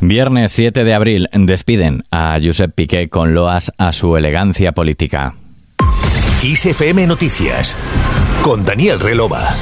Viernes 7 de abril despiden a Josep Piqué con loas a su elegancia política. ISFM Noticias con Daniel Relova.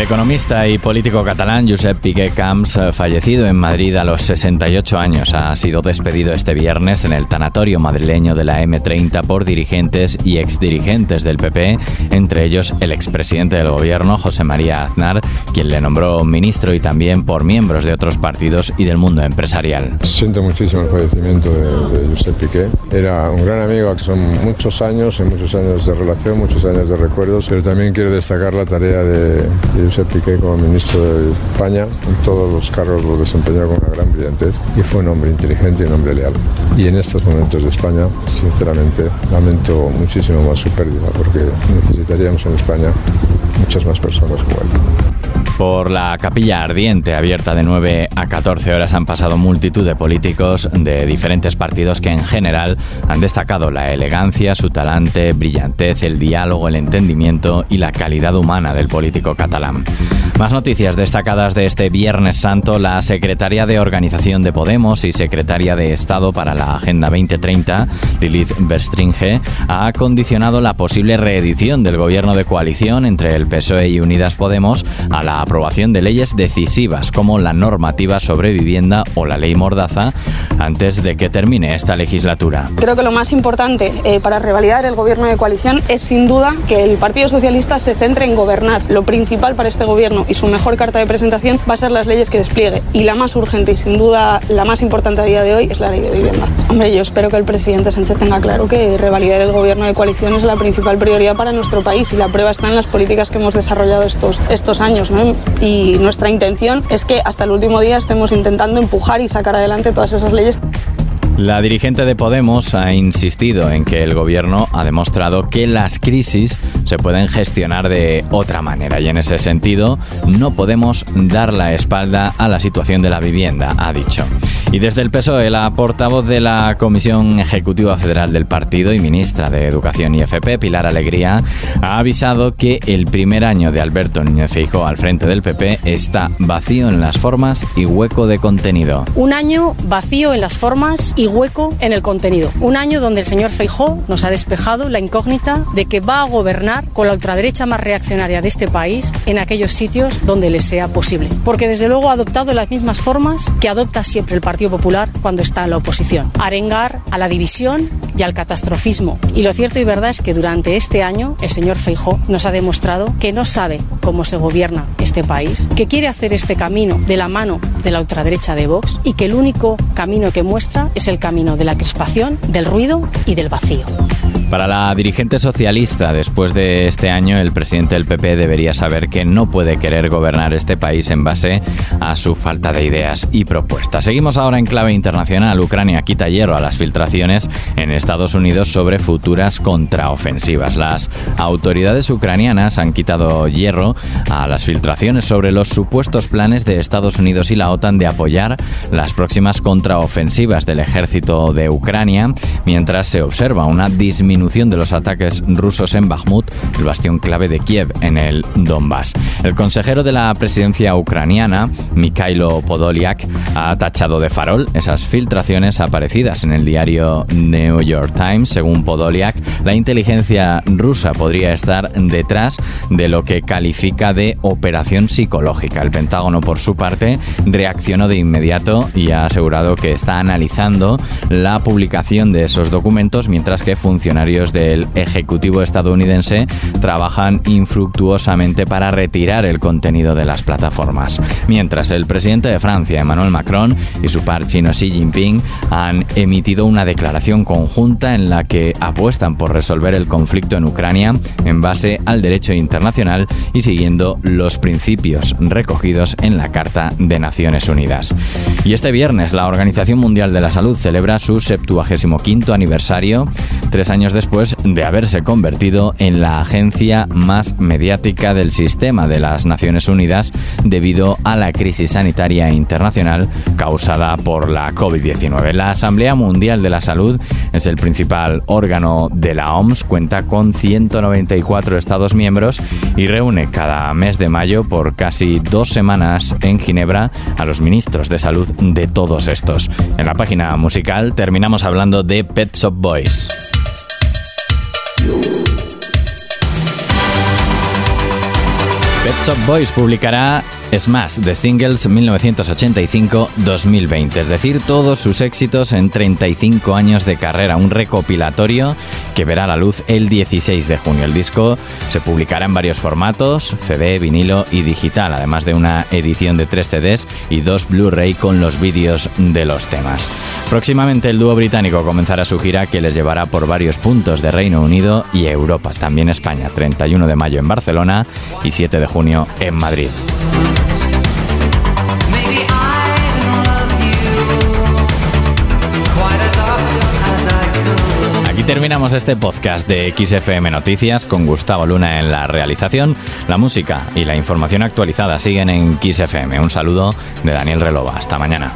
El economista y político catalán Josep Piqué Camps, fallecido en Madrid a los 68 años, ha sido despedido este viernes en el tanatorio madrileño de la M30 por dirigentes y exdirigentes del PP, entre ellos el expresidente del gobierno, José María Aznar, quien le nombró ministro y también por miembros de otros partidos y del mundo empresarial. Siento muchísimo el fallecimiento de, Josep Piqué. Era un gran amigo, son muchos años, muchos años de relación, muchos años de recuerdos, pero también quiero destacar la tarea de Josep Piqué como ministro de España. En todos los cargos lo desempeñó con una gran brillantez y fue un hombre inteligente y un hombre leal. Y en estos momentos de España, sinceramente, lamento muchísimo más su pérdida porque necesitaríamos en España muchas más personas como él. Por la capilla ardiente, abierta de 9 a 14 horas, han pasado multitud de políticos de diferentes partidos que en general han destacado la elegancia, su talante, brillantez, el diálogo, el entendimiento y la calidad humana del político catalán. Más noticias destacadas de este Viernes Santo. La secretaria de Organización de Podemos y secretaria de Estado para la Agenda 2030, Lilith Berstringe, ha condicionado la posible reedición del gobierno de coalición entre el PSOE y Unidas Podemos a la aprobación de leyes decisivas como la normativa sobre vivienda o la ley Mordaza antes de que termine esta legislatura. Creo que lo más importante eh, para revalidar el gobierno de coalición es sin duda que el Partido Socialista se centre en gobernar. Lo principal para este gobierno y su mejor carta de presentación va a ser las leyes que despliegue. Y la más urgente y sin duda la más importante a día de hoy es la ley de vivienda. Hombre, yo espero que el presidente Sánchez tenga claro que revalidar el gobierno de coalición es la principal prioridad para nuestro país y la prueba está en las políticas que hemos desarrollado estos, estos años. ¿no? Y nuestra intención es que hasta el último día estemos intentando empujar y sacar adelante todas esas leyes la dirigente de Podemos ha insistido en que el gobierno ha demostrado que las crisis se pueden gestionar de otra manera y en ese sentido no podemos dar la espalda a la situación de la vivienda, ha dicho. Y desde el PSOE, la portavoz de la Comisión Ejecutiva Federal del partido y ministra de Educación y FP, Pilar Alegría, ha avisado que el primer año de Alberto Núñez Feijóo al frente del PP está vacío en las formas y hueco de contenido. Un año vacío en las formas y hueco en el contenido. Un año donde el señor Feijó nos ha despejado la incógnita de que va a gobernar con la ultraderecha más reaccionaria de este país en aquellos sitios donde le sea posible. Porque desde luego ha adoptado las mismas formas que adopta siempre el Partido Popular cuando está en la oposición. Arengar a la división y al catastrofismo. Y lo cierto y verdad es que durante este año el señor Feijó nos ha demostrado que no sabe cómo se gobierna este país, que quiere hacer este camino de la mano de la ultraderecha de Vox y que el único camino que muestra es el camino de la crispación, del ruido y del vacío. Para la dirigente socialista, después de este año, el presidente del PP debería saber que no puede querer gobernar este país en base a su falta de ideas y propuestas. Seguimos ahora en clave internacional. Ucrania quita hierro a las filtraciones en Estados Unidos sobre futuras contraofensivas. Las autoridades ucranianas han quitado hierro a las filtraciones sobre los supuestos planes de Estados Unidos y la OTAN de apoyar las próximas contraofensivas del ejército de Ucrania, mientras se observa una disminución de los ataques rusos en Bakhmut, el bastión clave de Kiev en el Donbass. El consejero de la presidencia ucraniana, Mikhailo Podolyak, ha tachado de farol esas filtraciones aparecidas en el diario New York Times. Según Podolyak, la inteligencia rusa podría estar detrás de lo que califica de operación psicológica. El Pentágono, por su parte, reaccionó de inmediato y ha asegurado que está analizando la publicación de esos documentos mientras que funcionarios del Ejecutivo estadounidense trabajan infructuosamente para retirar el contenido de las plataformas. Mientras el presidente de Francia, Emmanuel Macron, y su par chino Xi Jinping han emitido una declaración conjunta en la que apuestan por resolver el conflicto en Ucrania en base al derecho internacional y siguiendo los principios recogidos en la Carta de Naciones Unidas. Y este viernes la Organización Mundial de la Salud celebra su 75 aniversario, tres años después después de haberse convertido en la agencia más mediática del sistema de las Naciones Unidas debido a la crisis sanitaria internacional causada por la COVID-19. La Asamblea Mundial de la Salud es el principal órgano de la OMS, cuenta con 194 Estados miembros y reúne cada mes de mayo por casi dos semanas en Ginebra a los ministros de salud de todos estos. En la página musical terminamos hablando de Pet Shop Boys. Pet Shop Boys publicará es más, The Singles 1985-2020, es decir, todos sus éxitos en 35 años de carrera, un recopilatorio que verá la luz el 16 de junio. El disco se publicará en varios formatos, CD, vinilo y digital, además de una edición de 3 CDs y dos Blu-ray con los vídeos de los temas. Próximamente el dúo británico comenzará su gira que les llevará por varios puntos de Reino Unido y Europa, también España, 31 de mayo en Barcelona y 7 de junio en Madrid. Aquí terminamos este podcast de XFM Noticias con Gustavo Luna en la realización. La música y la información actualizada siguen en XFM. Un saludo de Daniel Relova. Hasta mañana.